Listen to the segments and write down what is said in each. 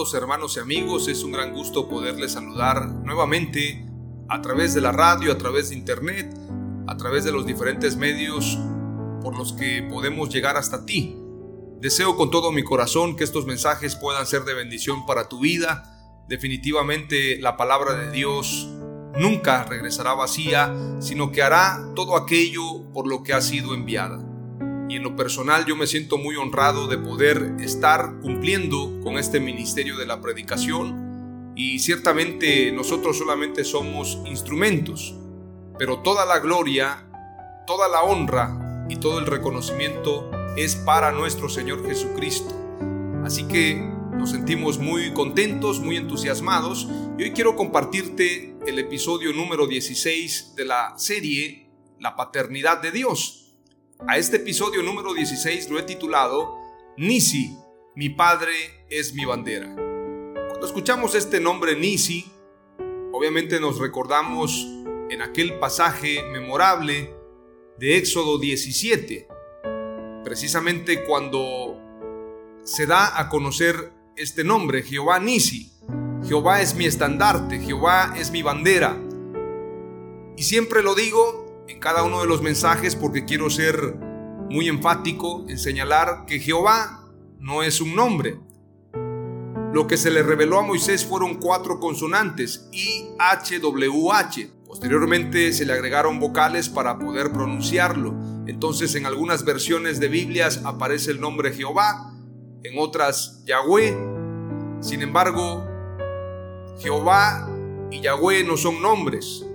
Hermanos y amigos, es un gran gusto poderles saludar nuevamente a través de la radio, a través de internet, a través de los diferentes medios por los que podemos llegar hasta ti. Deseo con todo mi corazón que estos mensajes puedan ser de bendición para tu vida. Definitivamente la palabra de Dios nunca regresará vacía, sino que hará todo aquello por lo que ha sido enviada y en lo personal yo me siento muy honrado de poder estar cumpliendo con este ministerio de la predicación y ciertamente nosotros solamente somos instrumentos, pero toda la gloria, toda la honra y todo el reconocimiento es para nuestro Señor Jesucristo. Así que nos sentimos muy contentos, muy entusiasmados y hoy quiero compartirte el episodio número 16 de la serie La paternidad de Dios. A este episodio número 16 lo he titulado Nisi, mi padre es mi bandera. Cuando escuchamos este nombre Nisi, obviamente nos recordamos en aquel pasaje memorable de Éxodo 17, precisamente cuando se da a conocer este nombre, Jehová Nisi. Jehová es mi estandarte, Jehová es mi bandera. Y siempre lo digo en cada uno de los mensajes porque quiero ser muy enfático en señalar que Jehová no es un nombre. Lo que se le reveló a Moisés fueron cuatro consonantes, I, H, W, H. Posteriormente se le agregaron vocales para poder pronunciarlo. Entonces en algunas versiones de Biblias aparece el nombre Jehová, en otras Yahweh. Sin embargo, Jehová y Yahweh no son nombres.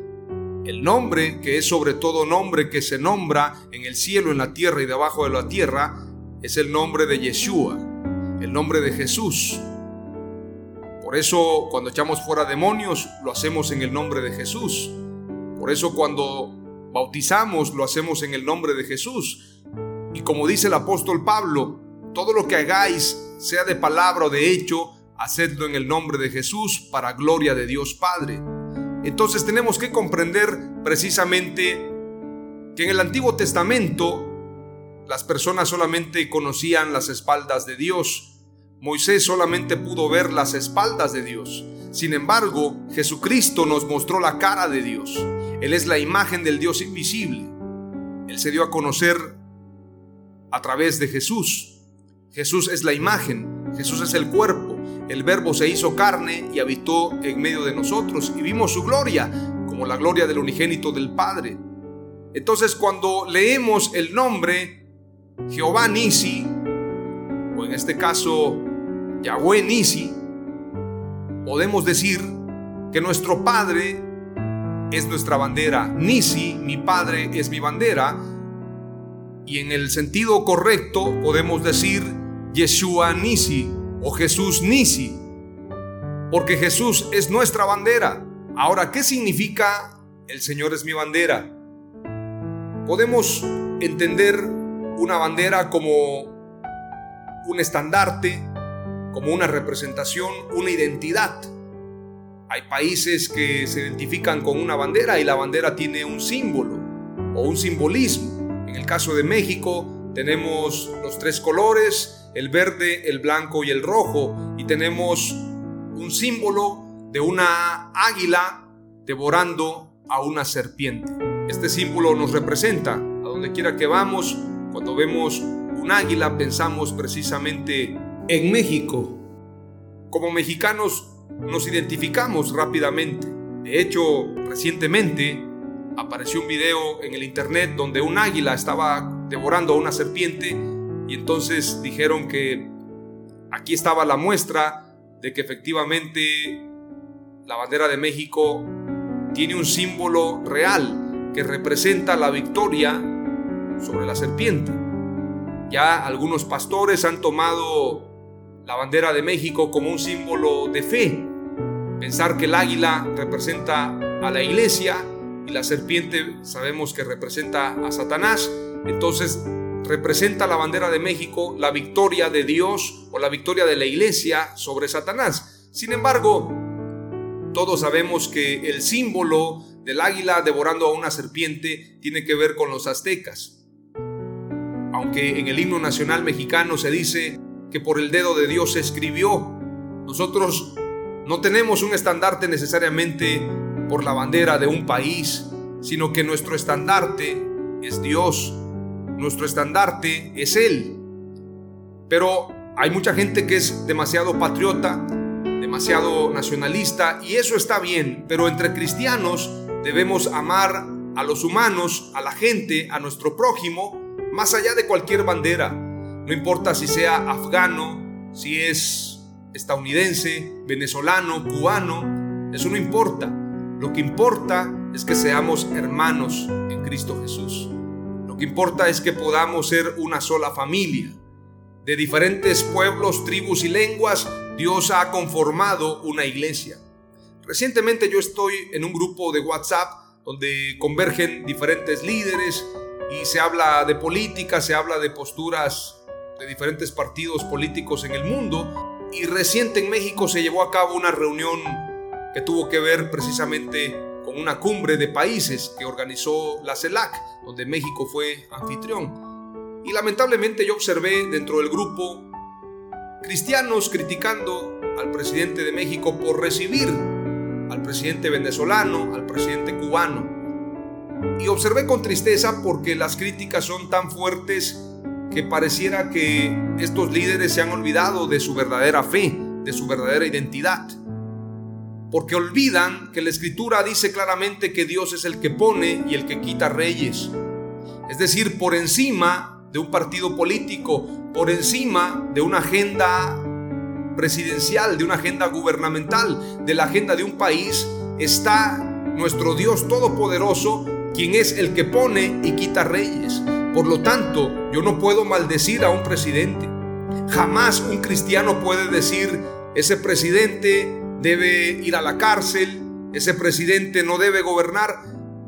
El nombre, que es sobre todo nombre que se nombra en el cielo, en la tierra y debajo de la tierra, es el nombre de Yeshua, el nombre de Jesús. Por eso cuando echamos fuera demonios, lo hacemos en el nombre de Jesús. Por eso cuando bautizamos, lo hacemos en el nombre de Jesús. Y como dice el apóstol Pablo, todo lo que hagáis, sea de palabra o de hecho, hacedlo en el nombre de Jesús para gloria de Dios Padre. Entonces tenemos que comprender precisamente que en el Antiguo Testamento las personas solamente conocían las espaldas de Dios. Moisés solamente pudo ver las espaldas de Dios. Sin embargo, Jesucristo nos mostró la cara de Dios. Él es la imagen del Dios invisible. Él se dio a conocer a través de Jesús. Jesús es la imagen, Jesús es el cuerpo el verbo se hizo carne y habitó en medio de nosotros y vimos su gloria como la gloria del unigénito del Padre. Entonces cuando leemos el nombre Jehová Nisi, o en este caso Yahweh Nisi, podemos decir que nuestro Padre es nuestra bandera. Nisi, mi Padre, es mi bandera. Y en el sentido correcto podemos decir Yeshua Nisi, o Jesús Nisi, porque Jesús es nuestra bandera. Ahora, ¿qué significa el Señor es mi bandera? Podemos entender una bandera como un estandarte, como una representación, una identidad. Hay países que se identifican con una bandera y la bandera tiene un símbolo o un simbolismo. En el caso de México tenemos los tres colores el verde, el blanco y el rojo. Y tenemos un símbolo de una águila devorando a una serpiente. Este símbolo nos representa a donde quiera que vamos. Cuando vemos un águila pensamos precisamente en México. Como mexicanos nos identificamos rápidamente. De hecho, recientemente apareció un video en el internet donde un águila estaba devorando a una serpiente y entonces dijeron que aquí estaba la muestra de que efectivamente la bandera de México tiene un símbolo real que representa la victoria sobre la serpiente. Ya algunos pastores han tomado la bandera de México como un símbolo de fe. Pensar que el águila representa a la iglesia y la serpiente sabemos que representa a Satanás. Entonces representa la bandera de México la victoria de Dios o la victoria de la iglesia sobre Satanás. Sin embargo, todos sabemos que el símbolo del águila devorando a una serpiente tiene que ver con los aztecas. Aunque en el himno nacional mexicano se dice que por el dedo de Dios se escribió, nosotros no tenemos un estandarte necesariamente por la bandera de un país, sino que nuestro estandarte es Dios, nuestro estandarte es Él. Pero hay mucha gente que es demasiado patriota, demasiado nacionalista, y eso está bien, pero entre cristianos debemos amar a los humanos, a la gente, a nuestro prójimo, más allá de cualquier bandera. No importa si sea afgano, si es estadounidense, venezolano, cubano, eso no importa. Lo que importa es que seamos hermanos en Cristo Jesús. Lo que importa es que podamos ser una sola familia. De diferentes pueblos, tribus y lenguas, Dios ha conformado una iglesia. Recientemente yo estoy en un grupo de WhatsApp donde convergen diferentes líderes y se habla de política, se habla de posturas de diferentes partidos políticos en el mundo. Y reciente en México se llevó a cabo una reunión que tuvo que ver precisamente una cumbre de países que organizó la CELAC, donde México fue anfitrión. Y lamentablemente yo observé dentro del grupo cristianos criticando al presidente de México por recibir al presidente venezolano, al presidente cubano. Y observé con tristeza porque las críticas son tan fuertes que pareciera que estos líderes se han olvidado de su verdadera fe, de su verdadera identidad porque olvidan que la escritura dice claramente que Dios es el que pone y el que quita reyes. Es decir, por encima de un partido político, por encima de una agenda presidencial, de una agenda gubernamental, de la agenda de un país, está nuestro Dios Todopoderoso, quien es el que pone y quita reyes. Por lo tanto, yo no puedo maldecir a un presidente. Jamás un cristiano puede decir, ese presidente debe ir a la cárcel, ese presidente no debe gobernar,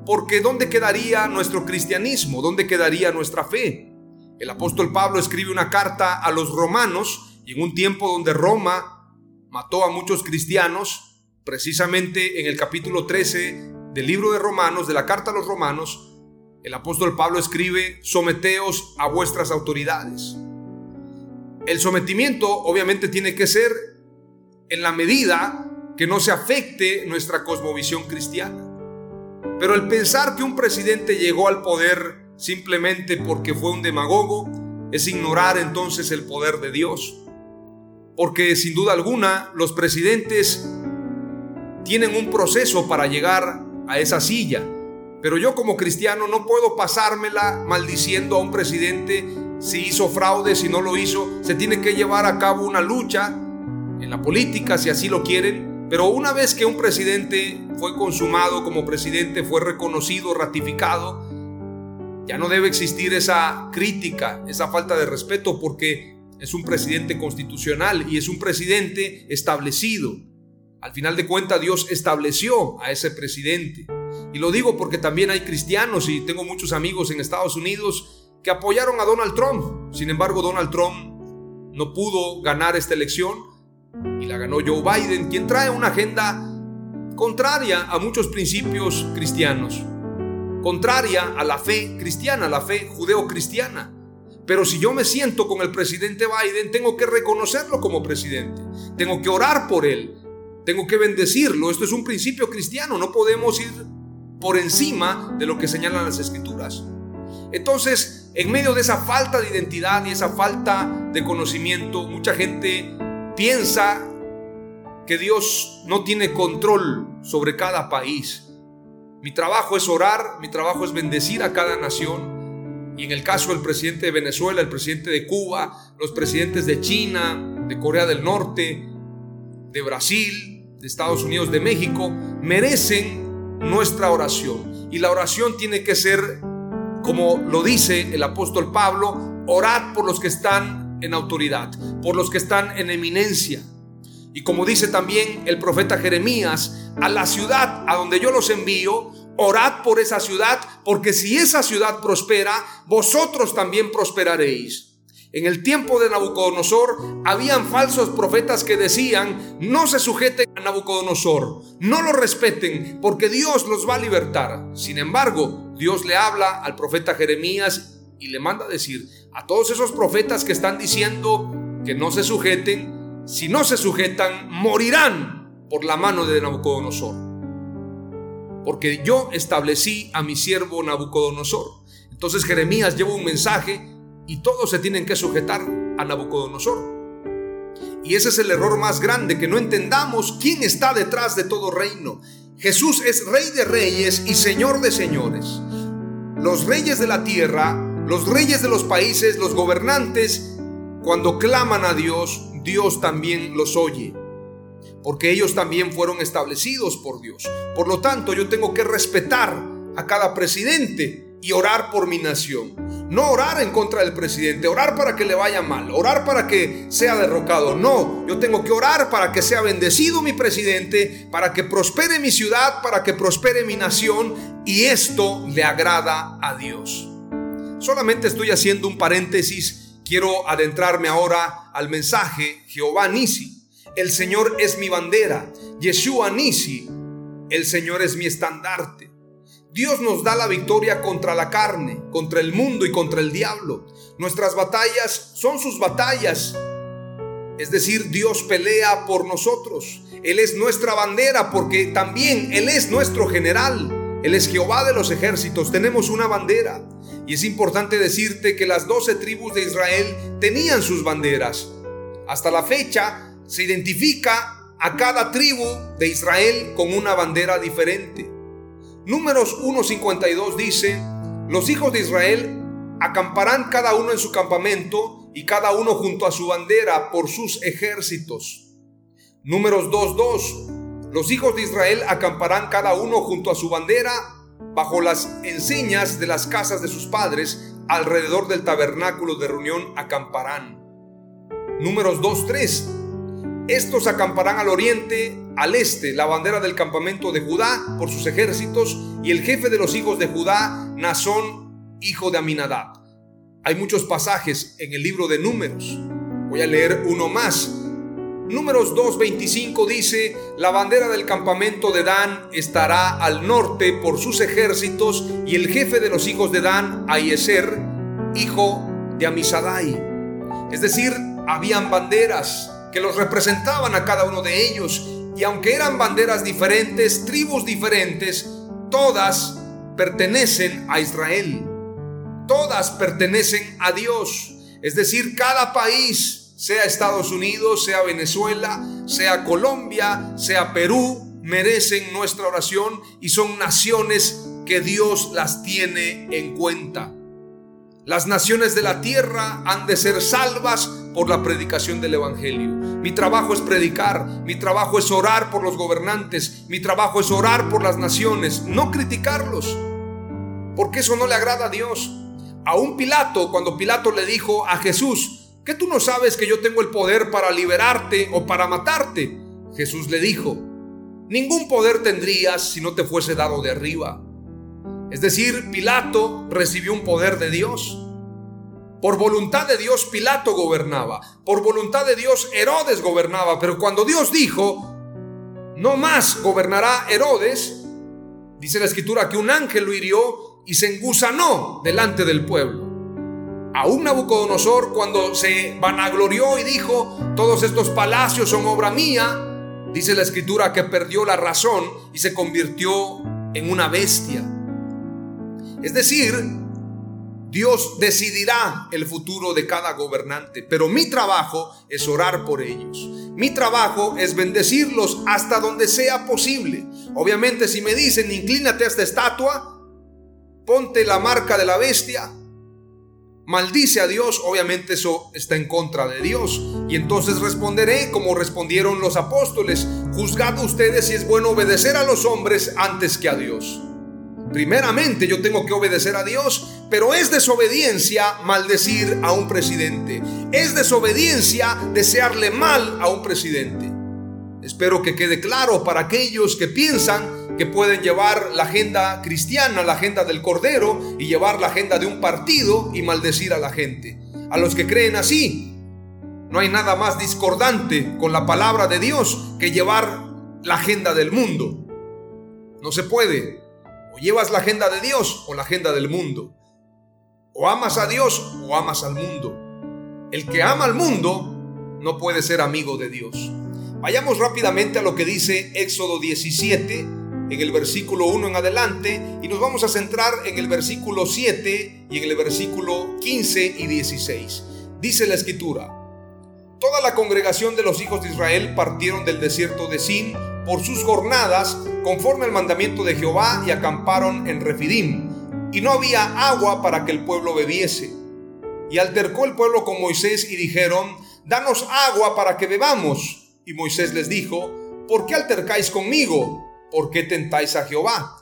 porque ¿dónde quedaría nuestro cristianismo? ¿Dónde quedaría nuestra fe? El apóstol Pablo escribe una carta a los romanos y en un tiempo donde Roma mató a muchos cristianos, precisamente en el capítulo 13 del libro de Romanos, de la carta a los romanos, el apóstol Pablo escribe, someteos a vuestras autoridades. El sometimiento obviamente tiene que ser en la medida que no se afecte nuestra cosmovisión cristiana. Pero el pensar que un presidente llegó al poder simplemente porque fue un demagogo es ignorar entonces el poder de Dios. Porque sin duda alguna los presidentes tienen un proceso para llegar a esa silla. Pero yo como cristiano no puedo pasármela maldiciendo a un presidente si hizo fraude, si no lo hizo. Se tiene que llevar a cabo una lucha en la política, si así lo quieren, pero una vez que un presidente fue consumado como presidente, fue reconocido, ratificado, ya no debe existir esa crítica, esa falta de respeto, porque es un presidente constitucional y es un presidente establecido. Al final de cuentas, Dios estableció a ese presidente. Y lo digo porque también hay cristianos y tengo muchos amigos en Estados Unidos que apoyaron a Donald Trump. Sin embargo, Donald Trump no pudo ganar esta elección y la ganó Joe Biden, quien trae una agenda contraria a muchos principios cristianos, contraria a la fe cristiana, la fe judeocristiana. Pero si yo me siento con el presidente Biden, tengo que reconocerlo como presidente. Tengo que orar por él. Tengo que bendecirlo. Esto es un principio cristiano. No podemos ir por encima de lo que señalan las escrituras. Entonces, en medio de esa falta de identidad y esa falta de conocimiento, mucha gente piensa que Dios no tiene control sobre cada país. Mi trabajo es orar, mi trabajo es bendecir a cada nación. Y en el caso del presidente de Venezuela, el presidente de Cuba, los presidentes de China, de Corea del Norte, de Brasil, de Estados Unidos, de México, merecen nuestra oración. Y la oración tiene que ser, como lo dice el apóstol Pablo, orad por los que están en autoridad, por los que están en eminencia. Y como dice también el profeta Jeremías, a la ciudad a donde yo los envío, orad por esa ciudad, porque si esa ciudad prospera, vosotros también prosperaréis. En el tiempo de Nabucodonosor habían falsos profetas que decían, no se sujeten a Nabucodonosor, no lo respeten, porque Dios los va a libertar. Sin embargo, Dios le habla al profeta Jeremías y le manda decir a todos esos profetas que están diciendo que no se sujeten, si no se sujetan, morirán por la mano de Nabucodonosor. Porque yo establecí a mi siervo Nabucodonosor. Entonces Jeremías lleva un mensaje y todos se tienen que sujetar a Nabucodonosor. Y ese es el error más grande, que no entendamos quién está detrás de todo reino. Jesús es rey de reyes y señor de señores. Los reyes de la tierra, los reyes de los países, los gobernantes, cuando claman a Dios, Dios también los oye. Porque ellos también fueron establecidos por Dios. Por lo tanto, yo tengo que respetar a cada presidente y orar por mi nación. No orar en contra del presidente, orar para que le vaya mal, orar para que sea derrocado. No, yo tengo que orar para que sea bendecido mi presidente, para que prospere mi ciudad, para que prospere mi nación y esto le agrada a Dios. Solamente estoy haciendo un paréntesis, quiero adentrarme ahora al mensaje Jehová Nisi. El Señor es mi bandera, Yeshua Nisi, el Señor es mi estandarte. Dios nos da la victoria contra la carne, contra el mundo y contra el diablo. Nuestras batallas son sus batallas. Es decir, Dios pelea por nosotros. Él es nuestra bandera porque también Él es nuestro general. Él es Jehová de los ejércitos. Tenemos una bandera. Y es importante decirte que las doce tribus de Israel tenían sus banderas. Hasta la fecha se identifica a cada tribu de Israel con una bandera diferente. Números 1.52 dice, los hijos de Israel acamparán cada uno en su campamento y cada uno junto a su bandera por sus ejércitos. Números 2.2, los hijos de Israel acamparán cada uno junto a su bandera bajo las enseñas de las casas de sus padres, alrededor del tabernáculo de reunión acamparán. Números 2.3, estos acamparán al oriente, al este, la bandera del campamento de Judá por sus ejércitos y el jefe de los hijos de Judá, Nazón, hijo de Aminadab. Hay muchos pasajes en el libro de Números. Voy a leer uno más. Números 2.25 dice, la bandera del campamento de Dan estará al norte por sus ejércitos y el jefe de los hijos de Dan, Ayeser, hijo de Amisadai. Es decir, habían banderas, que los representaban a cada uno de ellos. Y aunque eran banderas diferentes, tribus diferentes, todas pertenecen a Israel. Todas pertenecen a Dios. Es decir, cada país, sea Estados Unidos, sea Venezuela, sea Colombia, sea Perú, merecen nuestra oración y son naciones que Dios las tiene en cuenta. Las naciones de la tierra han de ser salvas por la predicación del Evangelio. Mi trabajo es predicar, mi trabajo es orar por los gobernantes, mi trabajo es orar por las naciones, no criticarlos, porque eso no le agrada a Dios. A un Pilato, cuando Pilato le dijo a Jesús, que tú no sabes que yo tengo el poder para liberarte o para matarte, Jesús le dijo, ningún poder tendrías si no te fuese dado de arriba. Es decir, Pilato recibió un poder de Dios. Por voluntad de Dios Pilato gobernaba. Por voluntad de Dios Herodes gobernaba. Pero cuando Dios dijo, no más gobernará Herodes, dice la escritura que un ángel lo hirió y se engusanó delante del pueblo. Aún Nabucodonosor cuando se vanaglorió y dijo, todos estos palacios son obra mía, dice la escritura que perdió la razón y se convirtió en una bestia. Es decir, Dios decidirá el futuro de cada gobernante, pero mi trabajo es orar por ellos. Mi trabajo es bendecirlos hasta donde sea posible. Obviamente si me dicen, inclínate a esta estatua, ponte la marca de la bestia, maldice a Dios, obviamente eso está en contra de Dios. Y entonces responderé como respondieron los apóstoles, juzgad ustedes si es bueno obedecer a los hombres antes que a Dios. Primeramente yo tengo que obedecer a Dios, pero es desobediencia maldecir a un presidente. Es desobediencia desearle mal a un presidente. Espero que quede claro para aquellos que piensan que pueden llevar la agenda cristiana, la agenda del Cordero y llevar la agenda de un partido y maldecir a la gente. A los que creen así, no hay nada más discordante con la palabra de Dios que llevar la agenda del mundo. No se puede. O llevas la agenda de Dios o la agenda del mundo. O amas a Dios o amas al mundo. El que ama al mundo no puede ser amigo de Dios. Vayamos rápidamente a lo que dice Éxodo 17, en el versículo 1 en adelante, y nos vamos a centrar en el versículo 7 y en el versículo 15 y 16. Dice la escritura, Toda la congregación de los hijos de Israel partieron del desierto de Sin por sus jornadas conforme al mandamiento de Jehová y acamparon en Refidim. Y no había agua para que el pueblo bebiese. Y altercó el pueblo con Moisés y dijeron, Danos agua para que bebamos. Y Moisés les dijo, ¿por qué altercáis conmigo? ¿Por qué tentáis a Jehová?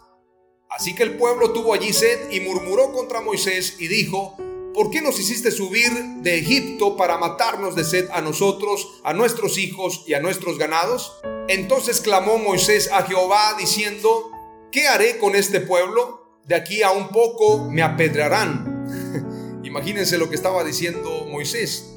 Así que el pueblo tuvo allí sed y murmuró contra Moisés y dijo, ¿por qué nos hiciste subir de Egipto para matarnos de sed a nosotros, a nuestros hijos y a nuestros ganados? Entonces clamó Moisés a Jehová diciendo, ¿qué haré con este pueblo? De aquí a un poco me apedrearán. Imagínense lo que estaba diciendo Moisés.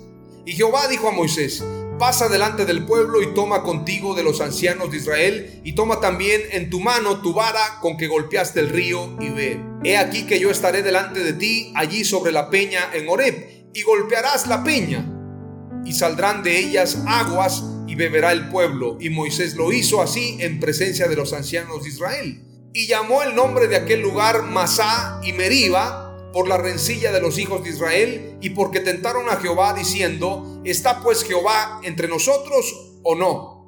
Y Jehová dijo a Moisés, pasa delante del pueblo y toma contigo de los ancianos de Israel, y toma también en tu mano tu vara con que golpeaste el río, y ve. He aquí que yo estaré delante de ti allí sobre la peña en Horeb, y golpearás la peña, y saldrán de ellas aguas, y beberá el pueblo. Y Moisés lo hizo así en presencia de los ancianos de Israel. Y llamó el nombre de aquel lugar Masá y Meriba, por la rencilla de los hijos de Israel y porque tentaron a Jehová diciendo, ¿está pues Jehová entre nosotros o no?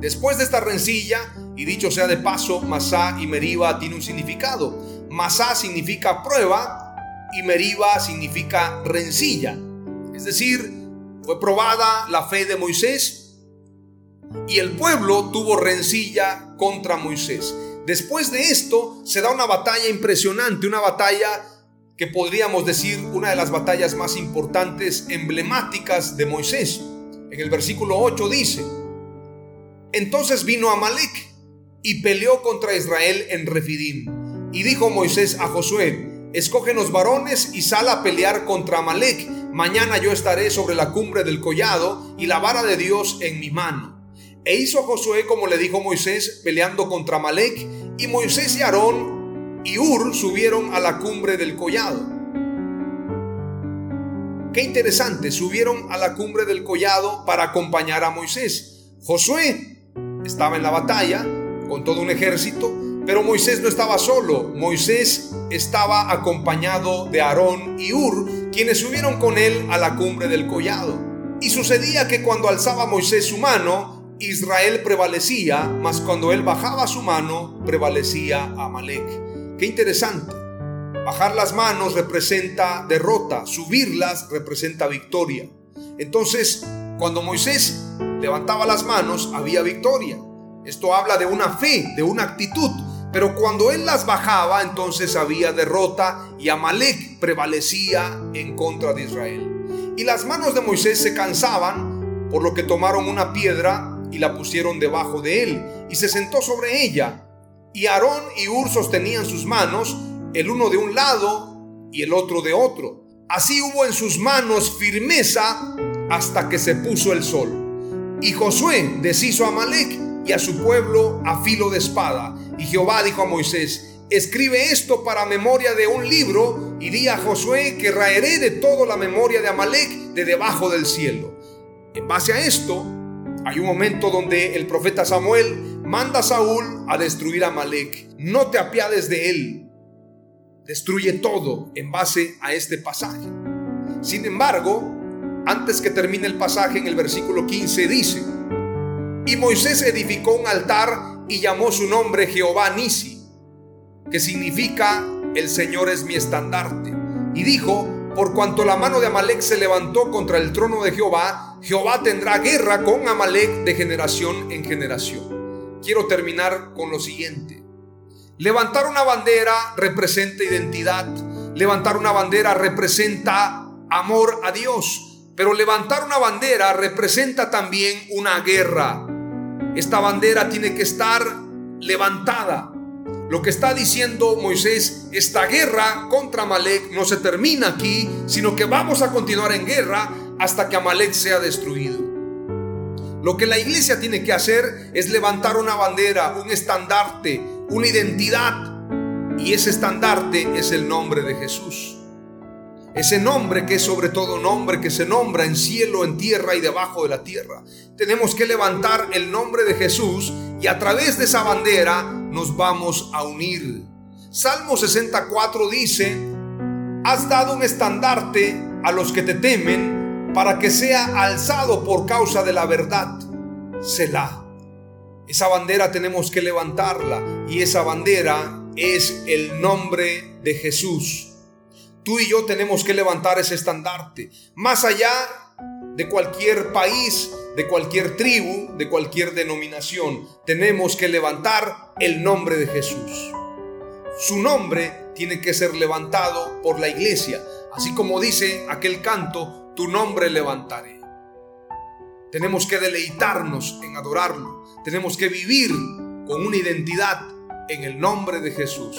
Después de esta rencilla, y dicho sea de paso, Masá y Meriba tiene un significado. Masá significa prueba y Meriba significa rencilla. Es decir, fue probada la fe de Moisés y el pueblo tuvo rencilla contra Moisés. Después de esto se da una batalla impresionante, una batalla que podríamos decir una de las batallas más importantes, emblemáticas de Moisés. En el versículo 8 dice, entonces vino Amalek y peleó contra Israel en Refidim. Y dijo Moisés a Josué, escógenos varones y sal a pelear contra Amalek. Mañana yo estaré sobre la cumbre del collado y la vara de Dios en mi mano. E hizo Josué como le dijo Moisés, peleando contra Amalek, y Moisés y Aarón y Ur subieron a la cumbre del collado. Qué interesante, subieron a la cumbre del collado para acompañar a Moisés. Josué estaba en la batalla con todo un ejército, pero Moisés no estaba solo. Moisés estaba acompañado de Aarón y Ur, quienes subieron con él a la cumbre del collado. Y sucedía que cuando alzaba Moisés su mano, Israel prevalecía, mas cuando él bajaba su mano, prevalecía Amalek. Qué interesante. Bajar las manos representa derrota, subirlas representa victoria. Entonces, cuando Moisés levantaba las manos, había victoria. Esto habla de una fe, de una actitud. Pero cuando él las bajaba, entonces había derrota y Amalek prevalecía en contra de Israel. Y las manos de Moisés se cansaban, por lo que tomaron una piedra y la pusieron debajo de él, y se sentó sobre ella y Aarón y Ur sostenían sus manos, el uno de un lado y el otro de otro. Así hubo en sus manos firmeza hasta que se puso el sol. Y Josué deshizo a Malek y a su pueblo a filo de espada. Y Jehová dijo a Moisés, escribe esto para memoria de un libro y di a Josué que raeré de todo la memoria de Amalek de debajo del cielo. En base a esto, hay un momento donde el profeta Samuel manda a Saúl a destruir a Amalek. No te apiades de él. Destruye todo en base a este pasaje. Sin embargo, antes que termine el pasaje en el versículo 15 dice, y Moisés edificó un altar y llamó su nombre Jehová Nisi, que significa el Señor es mi estandarte. Y dijo, por cuanto la mano de Amalek se levantó contra el trono de Jehová, Jehová tendrá guerra con Amalek de generación en generación. Quiero terminar con lo siguiente. Levantar una bandera representa identidad. Levantar una bandera representa amor a Dios. Pero levantar una bandera representa también una guerra. Esta bandera tiene que estar levantada. Lo que está diciendo Moisés, esta guerra contra Amalek no se termina aquí, sino que vamos a continuar en guerra hasta que Amalek sea destruido. Lo que la iglesia tiene que hacer es levantar una bandera, un estandarte, una identidad. Y ese estandarte es el nombre de Jesús. Ese nombre que es sobre todo nombre que se nombra en cielo, en tierra y debajo de la tierra. Tenemos que levantar el nombre de Jesús y a través de esa bandera nos vamos a unir. Salmo 64 dice, has dado un estandarte a los que te temen para que sea alzado por causa de la verdad. Selah. Esa bandera tenemos que levantarla y esa bandera es el nombre de Jesús. Tú y yo tenemos que levantar ese estandarte. Más allá de cualquier país, de cualquier tribu, de cualquier denominación, tenemos que levantar el nombre de Jesús. Su nombre tiene que ser levantado por la iglesia, así como dice aquel canto, tu nombre levantaré. Tenemos que deleitarnos en adorarlo, tenemos que vivir con una identidad en el nombre de Jesús.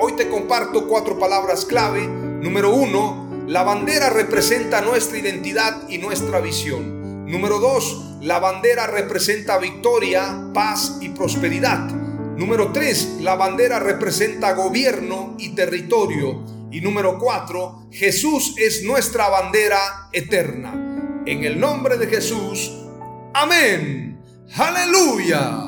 Hoy te comparto cuatro palabras clave. Número uno, la bandera representa nuestra identidad y nuestra visión. Número dos, la bandera representa victoria, paz y prosperidad. Número tres, la bandera representa gobierno y territorio. Y número cuatro, Jesús es nuestra bandera eterna. En el nombre de Jesús, amén. Aleluya.